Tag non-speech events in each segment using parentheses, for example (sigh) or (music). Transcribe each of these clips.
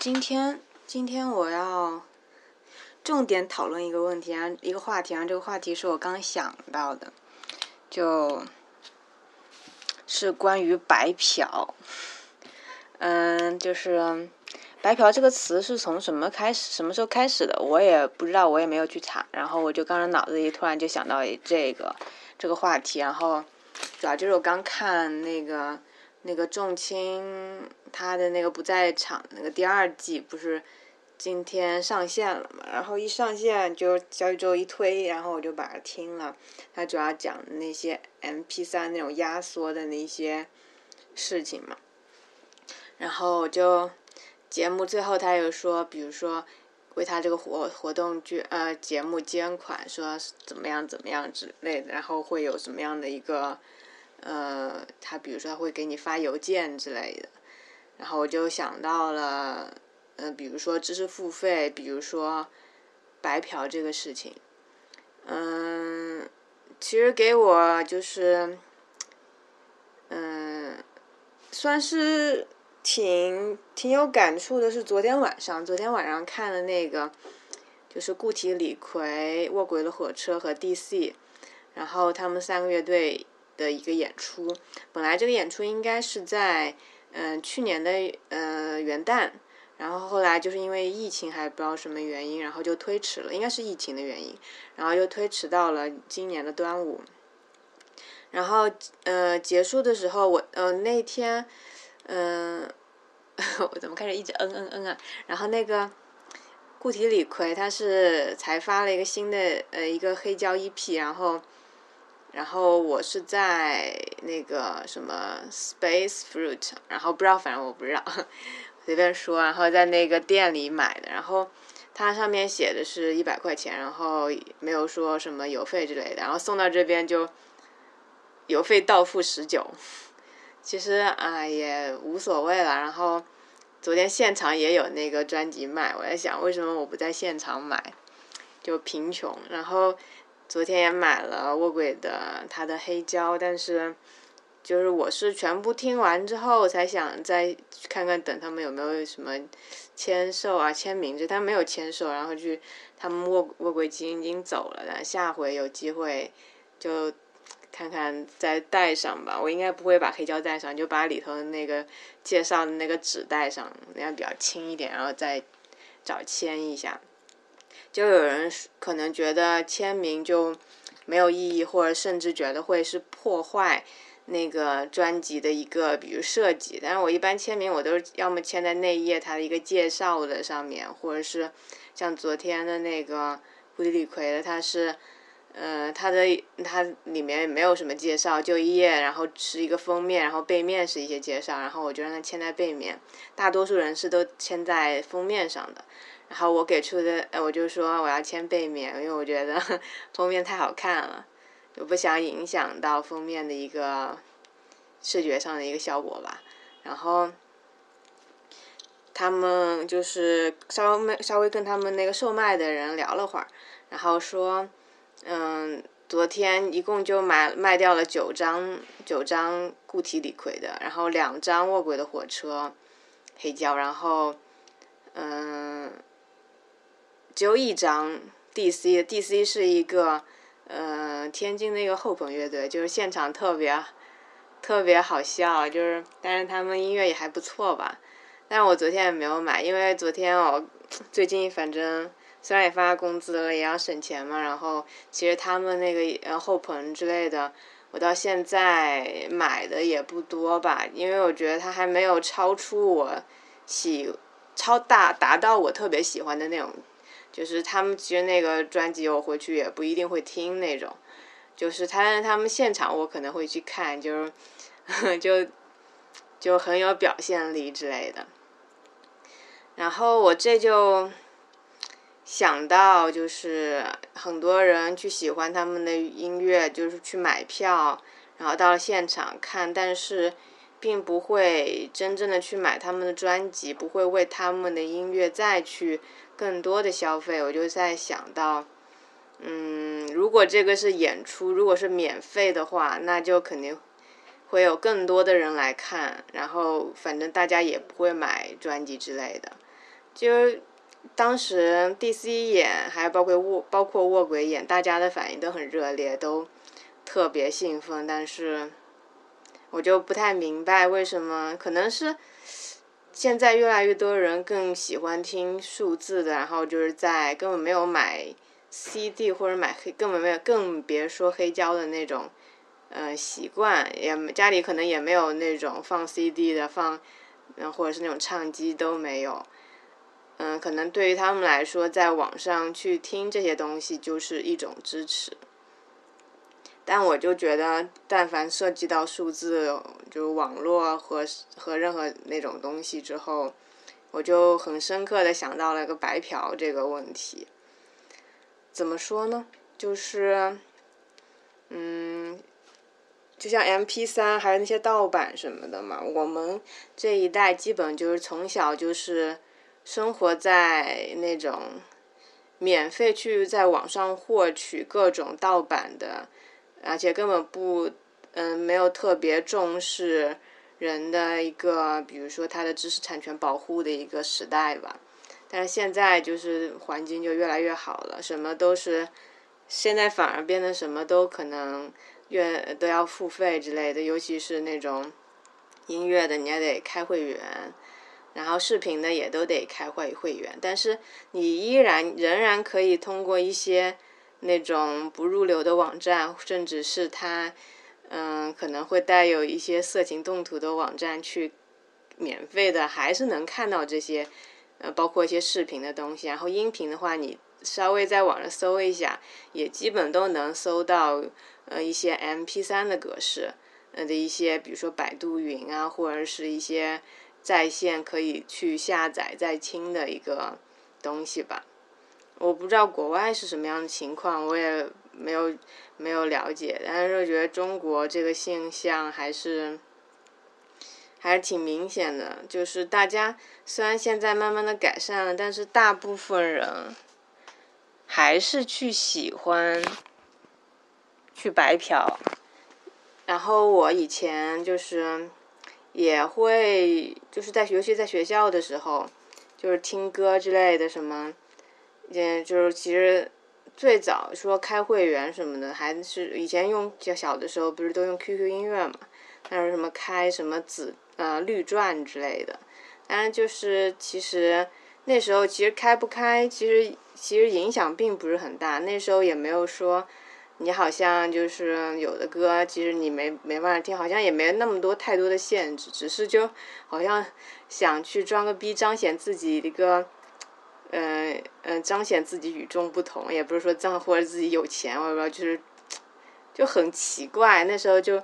今天今天我要重点讨论一个问题啊，一个话题啊，这个话题是我刚想到的，就是关于白嫖。嗯，就是白嫖这个词是从什么开始，什么时候开始的？我也不知道，我也没有去查。然后我就刚才脑子里突然就想到这个这个话题，然后主要就是我刚看那个那个仲青他的那个不在场那个第二季不是今天上线了嘛？然后一上线就小宇宙一推，然后我就把它听了。他主要讲那些 M P 三那种压缩的那些事情嘛。然后就节目最后他又说，比如说为他这个活活动捐呃节目捐款，说怎么样怎么样之类的，然后会有什么样的一个呃，他比如说会给你发邮件之类的，然后我就想到了，嗯，比如说知识付费，比如说白嫖这个事情，嗯，其实给我就是嗯，算是。挺挺有感触的，是昨天晚上，昨天晚上看的那个，就是固体李逵、卧轨的火车和 D.C，然后他们三个乐队的一个演出。本来这个演出应该是在嗯去年的呃元旦，然后后来就是因为疫情还不知道什么原因，然后就推迟了，应该是疫情的原因，然后又推迟到了今年的端午。然后呃结束的时候，我呃那天。嗯，(laughs) 我怎么开始一直嗯嗯嗯啊？然后那个固体李逵他是才发了一个新的呃一个黑胶 EP，然后然后我是在那个什么 Space Fruit，然后不知道反正我不知道，(laughs) 随便说，然后在那个店里买的，然后它上面写的是一百块钱，然后没有说什么邮费之类的，然后送到这边就邮费到付十九。(laughs) 其实啊也无所谓了。然后昨天现场也有那个专辑卖，我在想为什么我不在现场买，就贫穷。然后昨天也买了卧轨的他的黑胶，但是就是我是全部听完之后才想再看看等他们有没有什么签售啊签名，就他没有签售，然后去他们卧卧轨已经已经走了，但下回有机会就。看看再带上吧，我应该不会把黑胶带上，就把里头的那个介绍的那个纸带上，那样比较轻一点，然后再找签一下。就有人可能觉得签名就没有意义，或者甚至觉得会是破坏那个专辑的一个比如设计。但是我一般签名我都是要么签在内页它的一个介绍的上面，或者是像昨天的那个蝴蝶李逵的，它是。呃，它的它里面没有什么介绍，就一页，然后是一个封面，然后背面是一些介绍，然后我就让它签在背面。大多数人是都签在封面上的，然后我给出的，我就说我要签背面，因为我觉得 (laughs) 封面太好看了，就不想影响到封面的一个视觉上的一个效果吧。然后他们就是稍微稍微跟他们那个售卖的人聊了会儿，然后说。嗯，昨天一共就买卖掉了九张九张固体李逵的，然后两张卧轨的火车黑胶，然后嗯，只有一张 DC DC 是一个呃天津的一个后朋乐队，就是现场特别特别好笑，就是但是他们音乐也还不错吧，但是我昨天也没有买，因为昨天我最近反正。虽然也发工资了，也要省钱嘛。然后其实他们那个呃后棚之类的，我到现在买的也不多吧，因为我觉得它还没有超出我喜超大达到我特别喜欢的那种。就是他们其实那个专辑我回去也不一定会听那种，就是他他们现场我可能会去看，就是 (laughs) 就就很有表现力之类的。然后我这就。想到就是很多人去喜欢他们的音乐，就是去买票，然后到现场看，但是并不会真正的去买他们的专辑，不会为他们的音乐再去更多的消费。我就在想到，嗯，如果这个是演出，如果是免费的话，那就肯定会有更多的人来看，然后反正大家也不会买专辑之类的。就当时 DC 演，还有包括卧包括卧轨演，大家的反应都很热烈，都特别兴奋。但是我就不太明白为什么，可能是现在越来越多人更喜欢听数字的，然后就是在根本没有买 CD 或者买黑，根本没有，更别说黑胶的那种。呃，习惯也家里可能也没有那种放 CD 的放，嗯，或者是那种唱机都没有，嗯，可能对于他们来说，在网上去听这些东西就是一种支持。但我就觉得，但凡涉及到数字，就网络和和任何那种东西之后，我就很深刻的想到了一个白嫖这个问题。怎么说呢？就是，嗯。就像 M P 三还有那些盗版什么的嘛，我们这一代基本就是从小就是生活在那种免费去在网上获取各种盗版的，而且根本不嗯没有特别重视人的一个，比如说他的知识产权保护的一个时代吧。但是现在就是环境就越来越好了，什么都是现在反而变得什么都可能。越都要付费之类的，尤其是那种音乐的，你也得开会员，然后视频的也都得开会会员。但是你依然仍然可以通过一些那种不入流的网站，甚至是它嗯可能会带有一些色情动图的网站去免费的，还是能看到这些呃包括一些视频的东西。然后音频的话，你稍微在网上搜一下，也基本都能搜到。呃，一些 M P 三的格式，呃的一些，比如说百度云啊，或者是一些在线可以去下载再听的一个东西吧。我不知道国外是什么样的情况，我也没有没有了解，但是我觉得中国这个现象还是还是挺明显的，就是大家虽然现在慢慢的改善了，但是大部分人还是去喜欢。去白嫖，然后我以前就是也会就是在尤其在学校的时候，就是听歌之类的什么，嗯，就是其实最早说开会员什么的，还是以前用较小的时候不是都用 QQ 音乐嘛，还有什么开什么紫呃绿钻之类的，当然就是其实那时候其实开不开，其实其实影响并不是很大，那时候也没有说。你好像就是有的歌，其实你没没办法听，好像也没那么多太多的限制，只是就好像想去装个逼，彰显自己一个，嗯嗯，彰显自己与众不同，也不是说彰或者自己有钱，我也不知道，就是就很奇怪。那时候就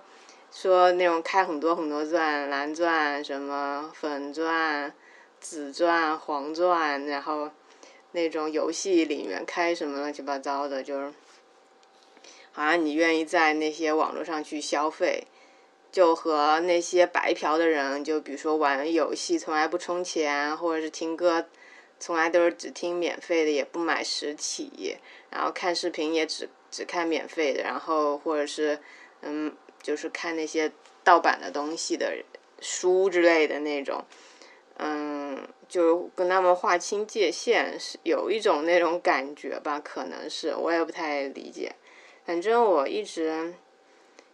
说那种开很多很多钻，蓝钻、什么粉钻、紫钻、黄钻，然后那种游戏里面开什么乱七八糟的，就是。好像你愿意在那些网络上去消费，就和那些白嫖的人，就比如说玩游戏从来不充钱，或者是听歌从来都是只听免费的，也不买实体，然后看视频也只只看免费的，然后或者是嗯，就是看那些盗版的东西的书之类的那种，嗯，就跟他们划清界限，是有一种那种感觉吧？可能是我也不太理解。反正我一直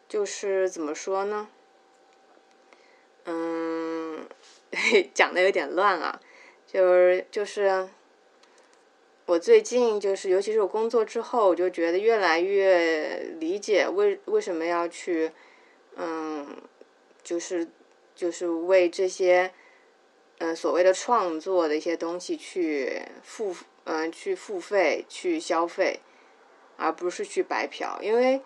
就是怎么说呢？嗯，(laughs) 讲的有点乱啊，就是就是我最近就是，尤其是我工作之后，我就觉得越来越理解为为什么要去嗯，就是就是为这些嗯所谓的创作的一些东西去付嗯去付费去消费。而不是去白嫖，因为，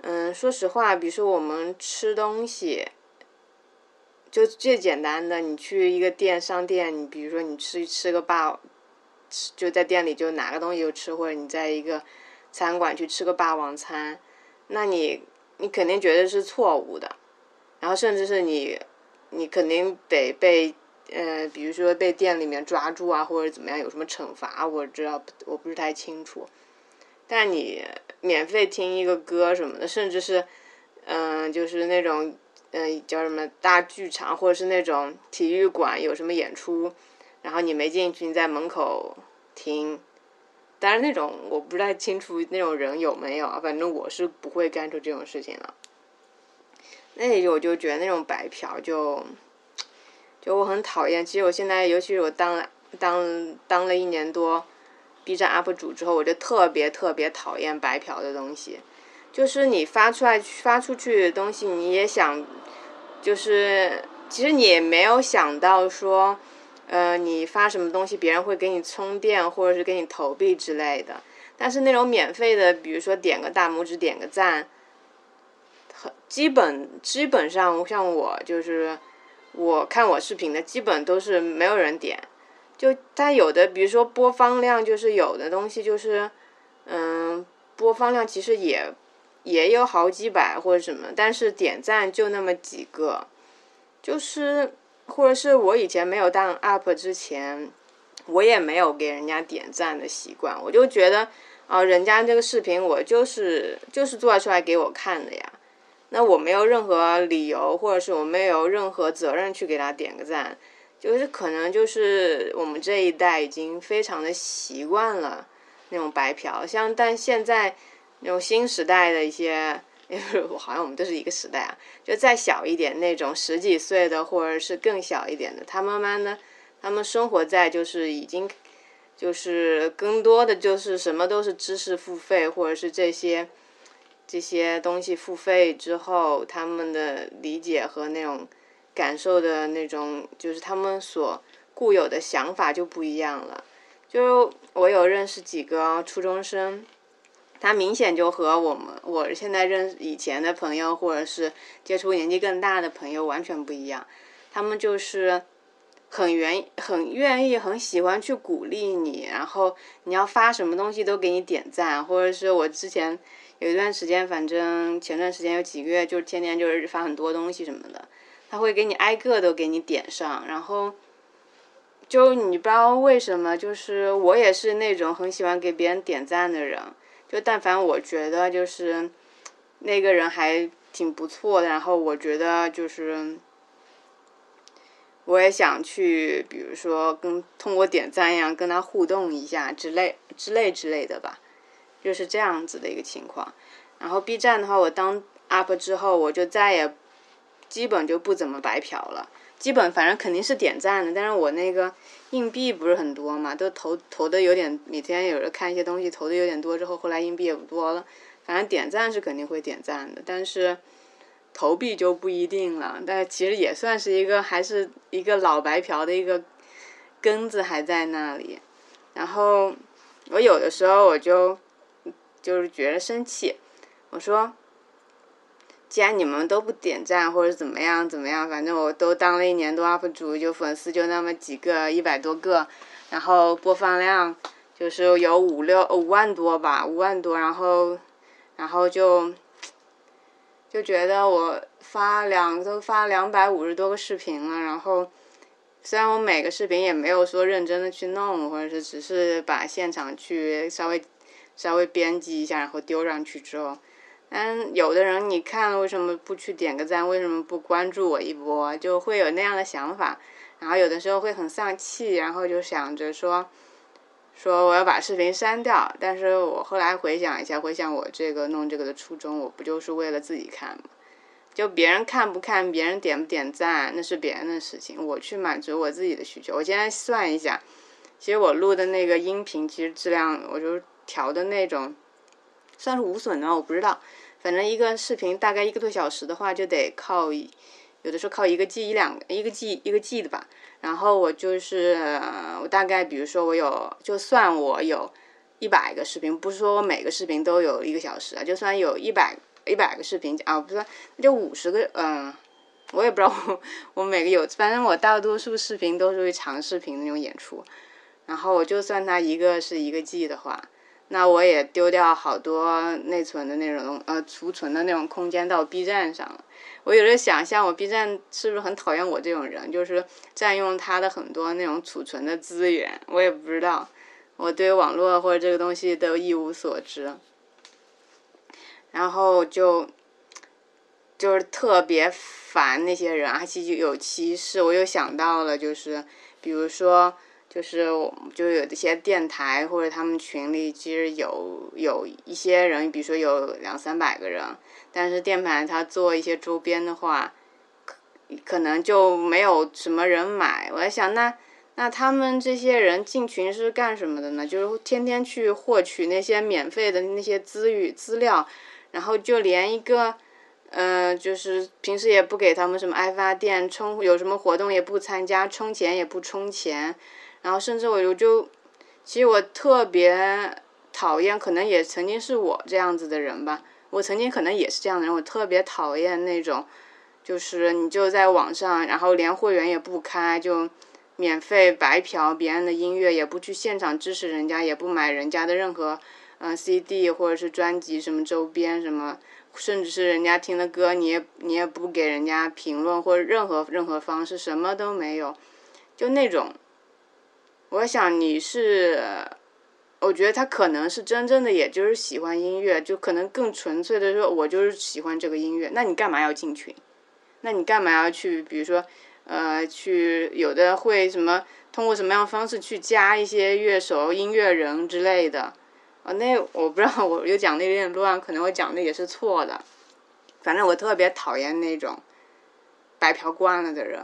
嗯，说实话，比如说我们吃东西，就最简单的，你去一个店商店，你比如说你吃吃个霸，就在店里就拿个东西就吃，或者你在一个餐馆去吃个霸王餐，那你你肯定觉得是错误的，然后甚至是你你肯定得被，呃，比如说被店里面抓住啊，或者怎么样，有什么惩罚，我知道我不是太清楚。但你免费听一个歌什么的，甚至是，嗯，就是那种，嗯，叫什么大剧场，或者是那种体育馆有什么演出，然后你没进去，你在门口听。当然那种我不太清楚那种人有没有，反正我是不会干出这种事情了。那我就觉得那种白嫖就，就我很讨厌。其实我现在，尤其是我当了当当了一年多 B 站 UP 主之后，我就特别特别讨厌白嫖的东西。就是你发出来发出去的东西，你也想，就是其实你也没有想到说，呃，你发什么东西别人会给你充电或者是给你投币之类的。但是那种免费的，比如说点个大拇指、点个赞。很基本基本上像我就是我看我视频的基本都是没有人点，就它有的比如说播放量就是有的东西就是嗯播放量其实也也有好几百或者什么，但是点赞就那么几个，就是或者是我以前没有当 UP 之前，我也没有给人家点赞的习惯，我就觉得啊人家这个视频我就是就是做出来给我看的呀。那我没有任何理由，或者是我没有任何责任去给他点个赞，就是可能就是我们这一代已经非常的习惯了那种白嫖，像但现在那种新时代的一些，好像我们都是一个时代啊，就再小一点那种十几岁的或者是更小一点的，他慢慢的，他们生活在就是已经就是更多的就是什么都是知识付费或者是这些。这些东西付费之后，他们的理解和那种感受的那种，就是他们所固有的想法就不一样了。就我有认识几个初中生，他明显就和我们我现在认识以前的朋友，或者是接触年纪更大的朋友完全不一样。他们就是很愿很愿意、很喜欢去鼓励你，然后你要发什么东西都给你点赞，或者是我之前。有一段时间，反正前段时间有几个月，就是天天就是发很多东西什么的，他会给你挨个都给你点上，然后就你不知道为什么，就是我也是那种很喜欢给别人点赞的人，就但凡我觉得就是那个人还挺不错的，然后我觉得就是我也想去，比如说跟通过点赞一样跟他互动一下之类之类之类的吧。就是这样子的一个情况，然后 B 站的话，我当 UP 之后，我就再也基本就不怎么白嫖了。基本反正肯定是点赞的，但是我那个硬币不是很多嘛，都投投的有点，每天有人看一些东西投的有点多之后，后来硬币也不多了。反正点赞是肯定会点赞的，但是投币就不一定了。但其实也算是一个，还是一个老白嫖的一个根子还在那里。然后我有的时候我就。就是觉得生气，我说，既然你们都不点赞或者怎么样怎么样，反正我都当了一年多 UP 主，就粉丝就那么几个，一百多个，然后播放量就是有五六五万多吧，五万多，然后，然后就，就觉得我发两都发两百五十多个视频了，然后，虽然我每个视频也没有说认真的去弄，或者是只是把现场去稍微。稍微编辑一下，然后丢上去之后，但，有的人你看为什么不去点个赞？为什么不关注我一波？就会有那样的想法，然后有的时候会很丧气，然后就想着说，说我要把视频删掉。但是我后来回想一下，回想我这个弄这个的初衷，我不就是为了自己看吗？就别人看不看，别人点不点赞，那是别人的事情，我去满足我自己的需求。我今天算一下，其实我录的那个音频，其实质量我就。调的那种，算是无损的，我不知道。反正一个视频大概一个多小时的话，就得靠，有的时候靠一个 G 一两一个 G 一个 G 的吧。然后我就是我大概比如说我有，就算我有一百个视频，不是说我每个视频都有一个小时啊，就算有一百一百个视频啊，不是就五十个，嗯，我也不知道我我每个有，反正我大多数视频都是长视频那种演出。然后我就算它一个是一个 G 的话。那我也丢掉好多内存的那种呃储存的那种空间到 B 站上了。我有时候想象，我 B 站是不是很讨厌我这种人，就是占用它的很多那种储存的资源。我也不知道，我对网络或者这个东西都一无所知。然后就就是特别烦那些人，而且有歧视。我又想到了，就是比如说。就是就有一些电台或者他们群里其实有有一些人，比如说有两三百个人，但是电台他做一些周边的话，可可能就没有什么人买。我在想，那那他们这些人进群是干什么的呢？就是天天去获取那些免费的那些资语资料，然后就连一个。嗯，就是平时也不给他们什么爱发电充，有什么活动也不参加，充钱也不充钱，然后甚至我就就，其实我特别讨厌，可能也曾经是我这样子的人吧，我曾经可能也是这样的人，我特别讨厌那种，就是你就在网上，然后连会员也不开，就免费白嫖别人的音乐，也不去现场支持人家，也不买人家的任何嗯 CD 或者是专辑什么周边什么。甚至是人家听的歌，你也你也不给人家评论或者任何任何方式，什么都没有，就那种。我想你是，我觉得他可能是真正的，也就是喜欢音乐，就可能更纯粹的说，我就是喜欢这个音乐。那你干嘛要进群？那你干嘛要去？比如说，呃，去有的会什么，通过什么样方式去加一些乐手、音乐人之类的。啊，那我不知道，我又讲的有点乱，可能我讲的也是错的。反正我特别讨厌那种白嫖惯了的人。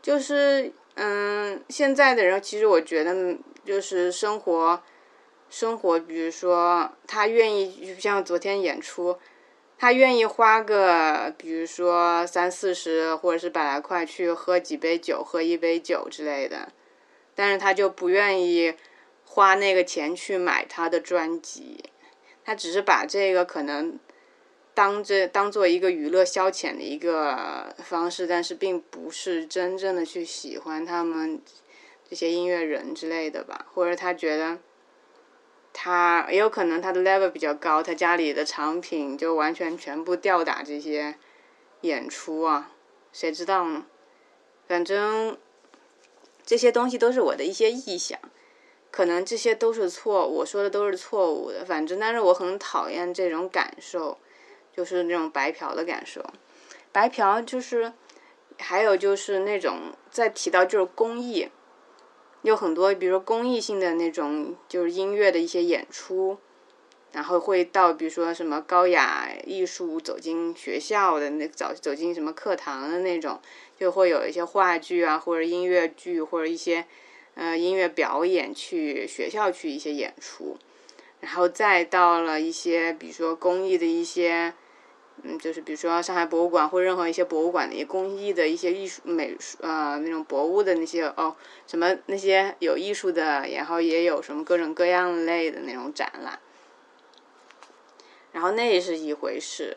就是，嗯，现在的人其实我觉得，就是生活，生活，比如说他愿意，就像昨天演出，他愿意花个，比如说三四十或者是百来块去喝几杯酒，喝一杯酒之类的，但是他就不愿意。花那个钱去买他的专辑，他只是把这个可能当这当做一个娱乐消遣的一个方式，但是并不是真正的去喜欢他们这些音乐人之类的吧？或者他觉得他也有可能他的 level 比较高，他家里的藏品就完全全部吊打这些演出啊？谁知道呢？反正这些东西都是我的一些臆想。可能这些都是错，我说的都是错误的。反正，但是我很讨厌这种感受，就是那种白嫖的感受。白嫖就是，还有就是那种再提到就是公益，有很多，比如说公益性的那种，就是音乐的一些演出，然后会到比如说什么高雅艺术走进学校的那走走进什么课堂的那种，就会有一些话剧啊，或者音乐剧，或者一些。呃，音乐表演去学校去一些演出，然后再到了一些，比如说公益的一些，嗯，就是比如说上海博物馆或任何一些博物馆的一些工艺的一些艺术美术呃那种博物的那些哦，什么那些有艺术的，然后也有什么各种各样类的那种展览，然后那是一回事，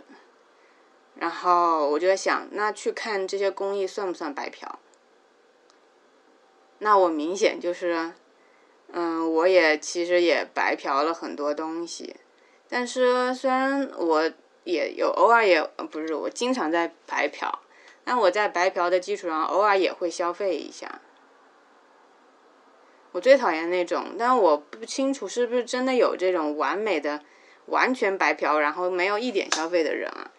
然后我就在想，那去看这些工艺算不算白嫖？那我明显就是，嗯，我也其实也白嫖了很多东西，但是虽然我也有偶尔也不是我经常在白嫖，但我在白嫖的基础上偶尔也会消费一下。我最讨厌那种，但我不清楚是不是真的有这种完美的完全白嫖，然后没有一点消费的人啊。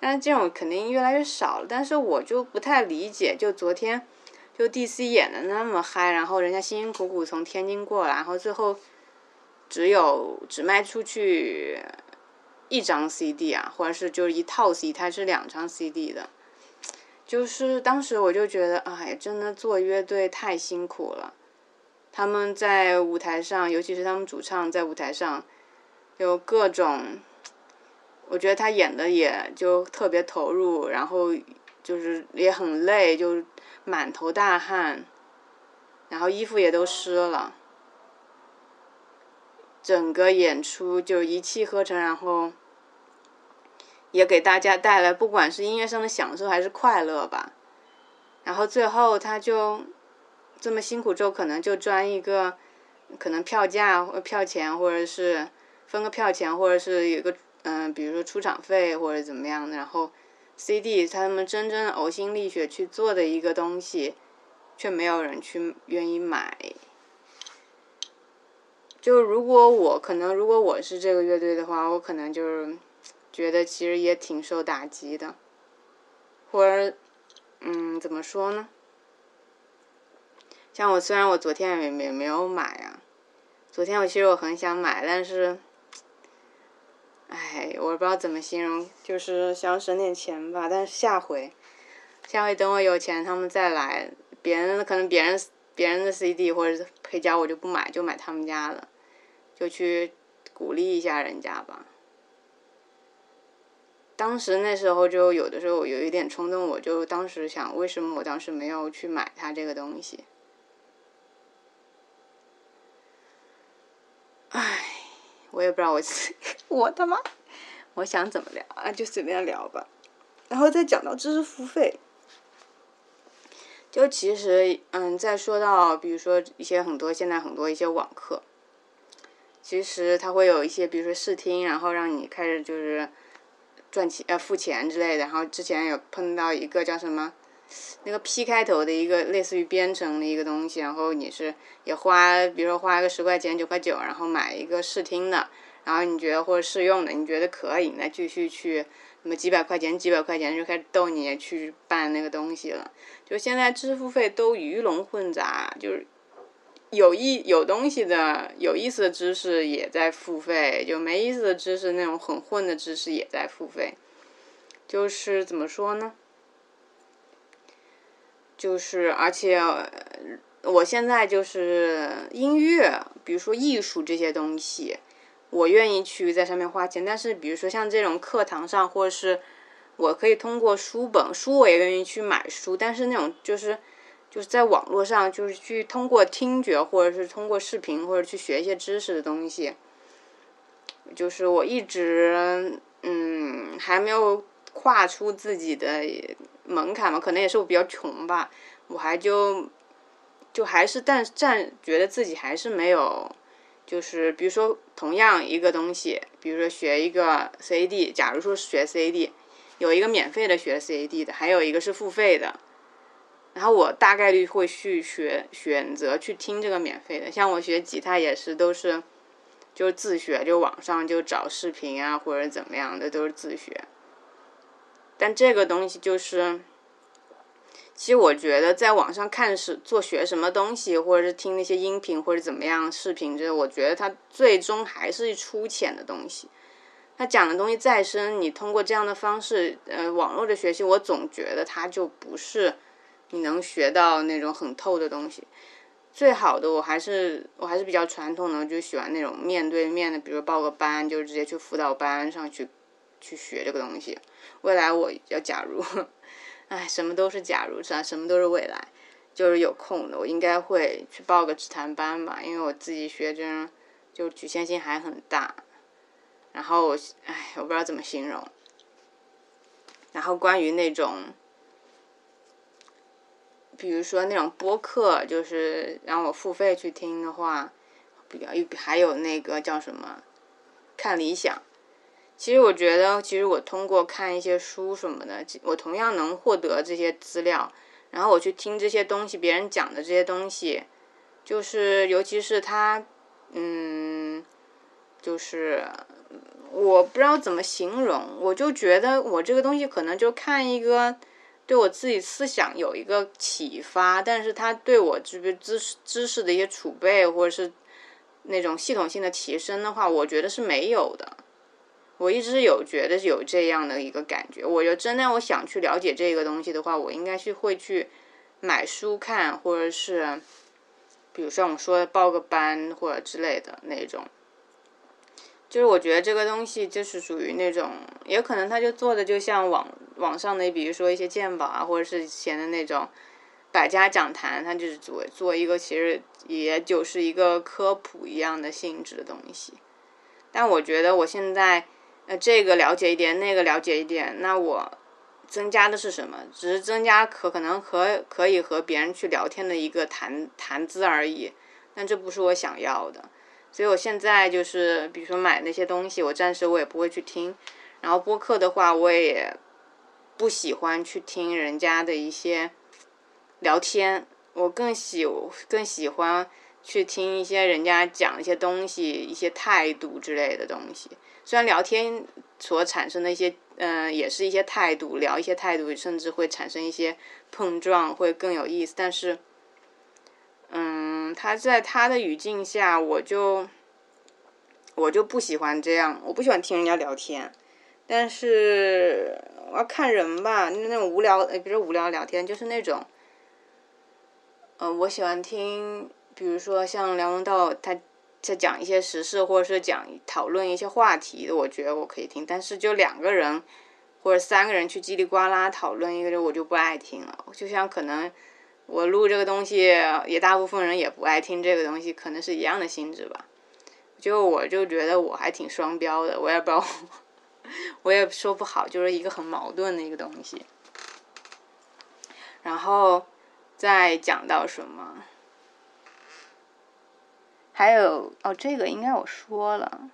但这种肯定越来越少了，但是我就不太理解，就昨天。就 DC 演的那么嗨，然后人家辛辛苦苦从天津过来，然后最后只有只卖出去一张 CD 啊，或者是就一套 CD，它是两张 CD 的。就是当时我就觉得，哎，真的做乐队太辛苦了。他们在舞台上，尤其是他们主唱在舞台上，有各种，我觉得他演的也就特别投入，然后就是也很累，就。满头大汗，然后衣服也都湿了，整个演出就一气呵成，然后也给大家带来不管是音乐上的享受还是快乐吧。然后最后他就这么辛苦之后，可能就赚一个可能票价、票钱，或者是分个票钱，或者是有个嗯，比如说出场费或者怎么样的，然后。CD，他们真正呕心沥血去做的一个东西，却没有人去愿意买。就如果我可能，如果我是这个乐队的话，我可能就是觉得其实也挺受打击的，或者，嗯，怎么说呢？像我虽然我昨天也没没有买啊，昨天我其实我很想买，但是，哎，我不知道怎么形容，就是想省点钱吧。但是下回，下回等我有钱，他们再来，别人可能别人别人的 CD 或者是黑胶我就不买，就买他们家的，就去鼓励一下人家吧。当时那时候就有的时候有一点冲动，我就当时想，为什么我当时没有去买它这个东西？唉，我也不知道我 (laughs) 我他妈，我想怎么聊啊，就随便聊吧。然后再讲到知识付费，就其实嗯，再说到比如说一些很多现在很多一些网课，其实它会有一些比如说试听，然后让你开始就是赚钱呃付钱之类的。然后之前有碰到一个叫什么？那个 P 开头的一个类似于编程的一个东西，然后你是也花，比如说花个十块钱九块九，然后买一个试听的，然后你觉得或者试用的，你觉得可以，那继续去，那么几百块钱几百块钱就开始逗你去办那个东西了。就现在支付费都鱼龙混杂，就是有意有东西的有意思的知识也在付费，就没意思的知识那种很混的知识也在付费，就是怎么说呢？就是，而且我现在就是音乐，比如说艺术这些东西，我愿意去在上面花钱。但是，比如说像这种课堂上，或者是我可以通过书本书，我也愿意去买书。但是那种就是就是在网络上，就是去通过听觉，或者是通过视频，或者去学一些知识的东西，就是我一直嗯还没有跨出自己的。门槛嘛，可能也是我比较穷吧，我还就就还是但暂觉得自己还是没有，就是比如说同样一个东西，比如说学一个 CAD，假如说学 CAD，有一个免费的学 CAD 的，还有一个是付费的，然后我大概率会去学选择去听这个免费的，像我学吉他也是都是就自学，就网上就找视频啊或者怎么样的都是自学。但这个东西就是，其实我觉得在网上看是做学什么东西，或者是听那些音频或者怎么样视频，这我觉得它最终还是粗浅的东西。他讲的东西再深，你通过这样的方式，呃，网络的学习，我总觉得它就不是你能学到那种很透的东西。最好的，我还是我还是比较传统的，就喜欢那种面对面的，比如报个班，就直接去辅导班上去。去学这个东西，未来我要假如，(laughs) 哎，什么都是假如，是吧？什么都是未来，就是有空的，我应该会去报个指弹班吧，因为我自己学真，就局限性还很大。然后我，哎，我不知道怎么形容。然后关于那种，比如说那种播客，就是让我付费去听的话，比较还有那个叫什么，看理想。其实我觉得，其实我通过看一些书什么的，我同样能获得这些资料。然后我去听这些东西，别人讲的这些东西，就是尤其是他，嗯，就是我不知道怎么形容，我就觉得我这个东西可能就看一个对我自己思想有一个启发，但是他对我这个知识知识的一些储备或者是那种系统性的提升的话，我觉得是没有的。我一直有觉得有这样的一个感觉，我就真的我想去了解这个东西的话，我应该是会去买书看，或者是，比如像我说报个班或者之类的那种。就是我觉得这个东西就是属于那种，也可能他就做的就像网网上的，比如说一些鉴宝啊，或者是以前的那种百家讲坛，他就是做做一个其实也就是一个科普一样的性质的东西。但我觉得我现在。呃，这个了解一点，那个了解一点，那我增加的是什么？只是增加可可能和可以和别人去聊天的一个谈谈资而已。但这不是我想要的，所以我现在就是，比如说买那些东西，我暂时我也不会去听。然后播客的话，我也不喜欢去听人家的一些聊天，我更喜更喜欢去听一些人家讲一些东西、一些态度之类的东西。虽然聊天所产生的一些，嗯，也是一些态度，聊一些态度，甚至会产生一些碰撞，会更有意思。但是，嗯，他在他的语境下，我就我就不喜欢这样，我不喜欢听人家聊天。但是我要看人吧，那种无聊，呃，不是无聊聊天，就是那种，嗯，我喜欢听，比如说像梁文道，他在讲一些时事，或者是讲讨论一些话题的，我觉得我可以听。但是就两个人或者三个人去叽里呱啦讨论一个，我就不爱听了。就像可能我录这个东西，也大部分人也不爱听这个东西，可能是一样的性质吧。就我就觉得我还挺双标的，我也不知道。我也说不好，就是一个很矛盾的一个东西。然后再讲到什么？还有哦，这个应该我说了。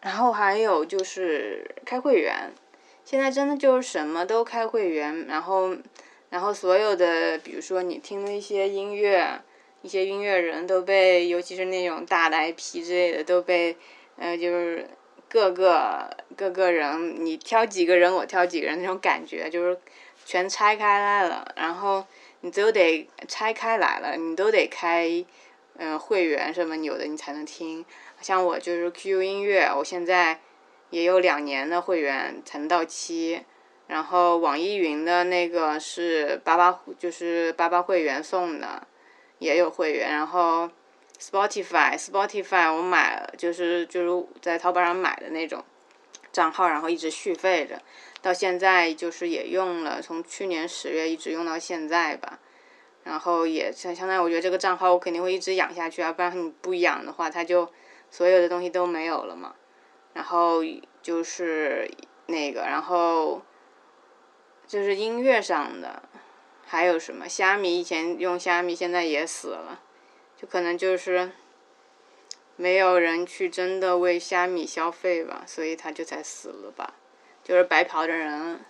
然后还有就是开会员，现在真的就是什么都开会员，然后然后所有的，比如说你听的一些音乐。一些音乐人都被，尤其是那种大的 IP 之类的，都被，呃，就是各个各个人，你挑几个人，我挑几个人那种感觉，就是全拆开来了，然后你都得拆开来了，你都得开，嗯，会员什么有的你才能听。像我就是 QQ 音乐，我现在也有两年的会员才能到期，然后网易云的那个是八八，就是八八会员送的。也有会员，然后 Spotify，Spotify 我买了，就是就是在淘宝上买的那种账号，然后一直续费着，到现在就是也用了，从去年十月一直用到现在吧。然后也相相当于我觉得这个账号我肯定会一直养下去啊，不然你不养的话，它就所有的东西都没有了嘛。然后就是那个，然后就是音乐上的。还有什么虾米？以前用虾米，现在也死了，就可能就是没有人去真的为虾米消费吧，所以它就才死了吧。就是白嫖的人，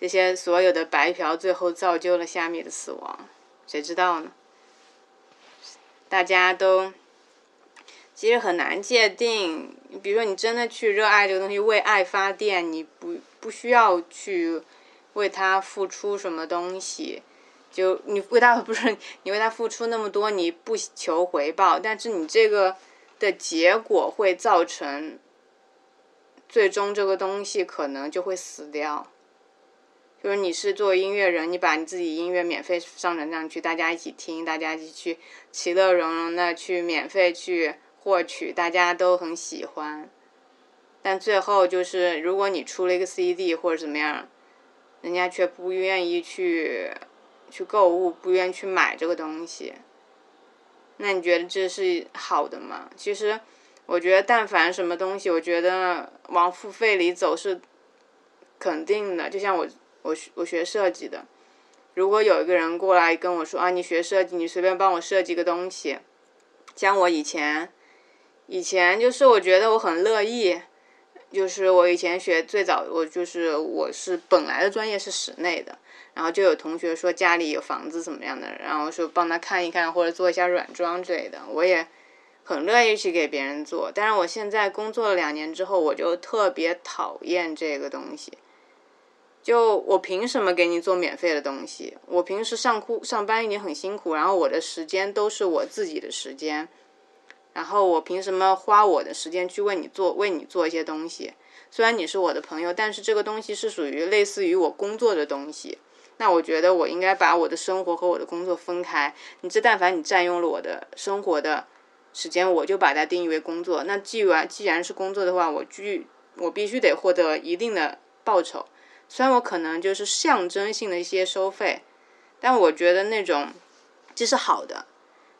这些所有的白嫖，最后造就了虾米的死亡，谁知道呢？大家都其实很难界定。比如说，你真的去热爱这个东西，为爱发电，你不不需要去。为他付出什么东西，就你为他 (laughs) 不是你为他付出那么多，你不求回报，但是你这个的结果会造成，最终这个东西可能就会死掉。就是你是做音乐人，你把你自己音乐免费上传上去，大家一起听，大家一起去其乐融融的去免费去获取，大家都很喜欢。但最后就是，如果你出了一个 CD 或者怎么样。人家却不愿意去去购物，不愿意去买这个东西。那你觉得这是好的吗？其实，我觉得但凡什么东西，我觉得往付费里走是肯定的。就像我我我学设计的，如果有一个人过来跟我说啊，你学设计，你随便帮我设计个东西，像我以前以前就是我觉得我很乐意。就是我以前学最早，我就是我是本来的专业是室内的，然后就有同学说家里有房子怎么样的，然后说帮他看一看或者做一下软装之类的，我也很乐意去给别人做。但是我现在工作了两年之后，我就特别讨厌这个东西。就我凭什么给你做免费的东西？我平时上库上班已经很辛苦，然后我的时间都是我自己的时间。然后我凭什么花我的时间去为你做为你做一些东西？虽然你是我的朋友，但是这个东西是属于类似于我工作的东西。那我觉得我应该把我的生活和我的工作分开。你这但凡你占用了我的生活的时间，我就把它定义为工作。那既然既然是工作的话，我具我必须得获得一定的报酬。虽然我可能就是象征性的一些收费，但我觉得那种这是好的。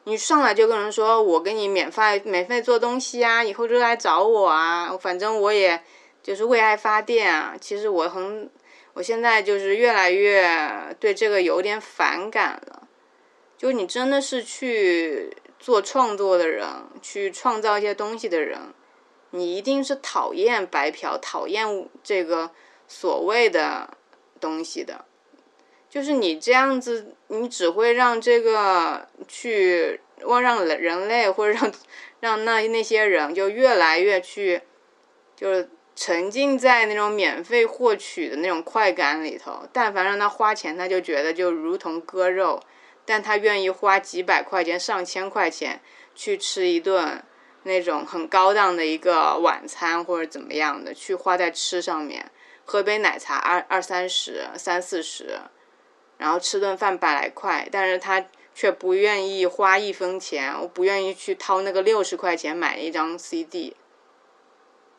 你上来就跟人说，我给你免费免费做东西啊，以后就来找我啊，反正我也就是为爱发电啊。其实我很，我现在就是越来越对这个有点反感了。就你真的是去做创作的人，去创造一些东西的人，你一定是讨厌白嫖，讨厌这个所谓的东西的。就是你这样子，你只会让这个去，让人类或者让让那那些人就越来越去，就是沉浸在那种免费获取的那种快感里头。但凡让他花钱，他就觉得就如同割肉。但他愿意花几百块钱、上千块钱去吃一顿那种很高档的一个晚餐或者怎么样的，去花在吃上面。喝杯奶茶二二三十、三四十，然后吃顿饭百来块，但是他却不愿意花一分钱，我不愿意去掏那个六十块钱买一张 CD。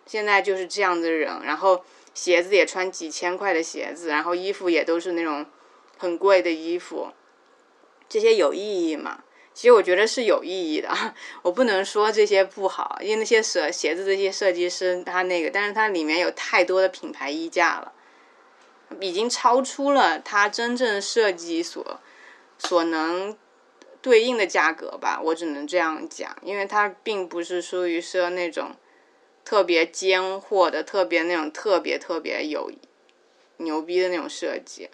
现在就是这样的人，然后鞋子也穿几千块的鞋子，然后衣服也都是那种很贵的衣服。这些有意义吗？其实我觉得是有意义的，(laughs) 我不能说这些不好，因为那些设鞋子这些设计师他那个，但是它里面有太多的品牌溢价了，已经超出了它真正设计所所能对应的价格吧，我只能这样讲，因为它并不是属于说那种特别尖货的、特别那种特别特别有牛逼的那种设计。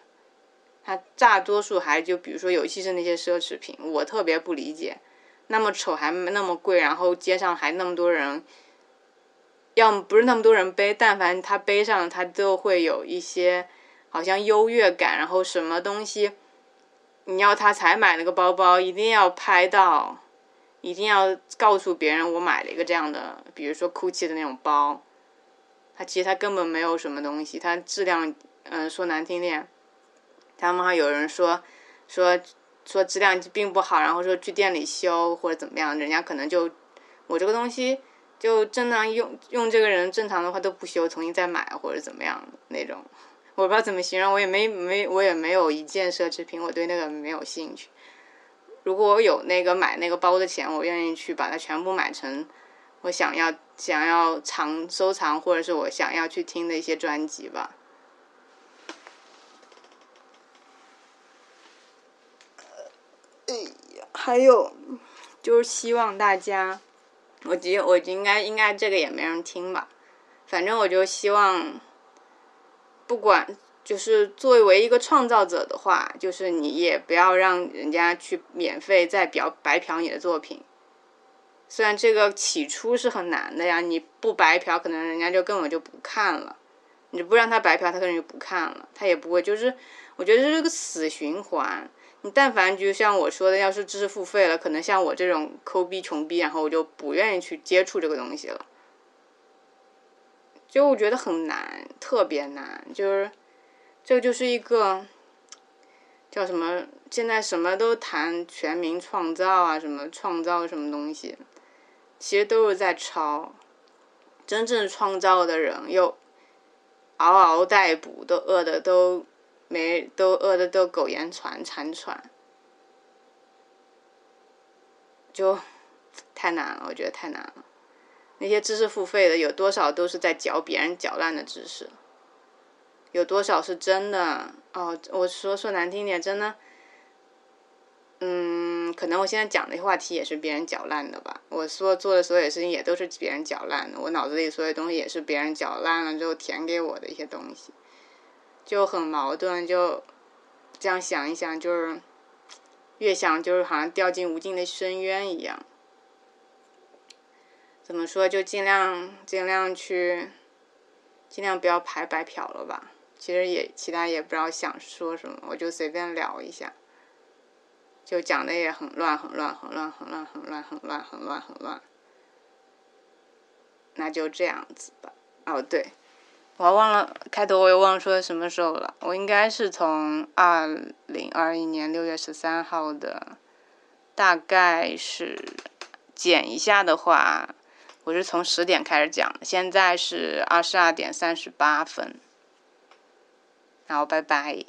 它大多数还就比如说，尤其是那些奢侈品，我特别不理解，那么丑还那么贵，然后街上还那么多人，要么不是那么多人背，但凡他背上，他都会有一些好像优越感，然后什么东西，你要他才买那个包包，一定要拍到，一定要告诉别人我买了一个这样的，比如说 GUCCI 的那种包，他其实他根本没有什么东西，他质量，嗯，说难听点。他们还有人说，说说质量并不好，然后说去店里修或者怎么样，人家可能就我这个东西就正常用用这个人正常的话都不修，重新再买或者怎么样那种，我不知道怎么形容，我也没没我也没有一件奢侈品，我对那个没有兴趣。如果我有那个买那个包的钱，我愿意去把它全部买成我想要想要藏收藏或者是我想要去听的一些专辑吧。哎呀，还有，就是希望大家，我觉我应该应该这个也没人听吧，反正我就希望，不管就是作为一个创造者的话，就是你也不要让人家去免费再表白嫖你的作品。虽然这个起初是很难的呀，你不白嫖，可能人家就根本就不看了；你不让他白嫖，他可能就不看了，他也不会。就是我觉得这是个死循环。你但凡就像我说的，要是知识付费了，可能像我这种抠逼穷逼，然后我就不愿意去接触这个东西了。就我觉得很难，特别难，就是这就是一个叫什么？现在什么都谈全民创造啊，什么创造什么东西，其实都是在抄。真正创造的人又嗷嗷待哺，都饿的都。没都饿的都苟延残残喘，就太难了，我觉得太难了。那些知识付费的有多少都是在嚼别人嚼烂的知识？有多少是真的？哦，我说说难听点，真的，嗯，可能我现在讲的话题也是别人嚼烂的吧。我说做的所有事情也都是别人嚼烂的，我脑子里所有东西也是别人嚼烂了之后填给我的一些东西。就很矛盾，就这样想一想，就是越想就是好像掉进无尽的深渊一样。怎么说？就尽量尽量去，尽量不要排白嫖了吧。其实也其他也不知道想说什么，我就随便聊一下。就讲的也很乱，很乱，很乱，很乱，很乱，很乱，很乱，很乱。那就这样子吧。哦，对。我忘了开头，我又忘说什么时候了。我应该是从二零二一年六月十三号的，大概是减一下的话，我是从十点开始讲的，现在是二十二点三十八分。然后拜拜。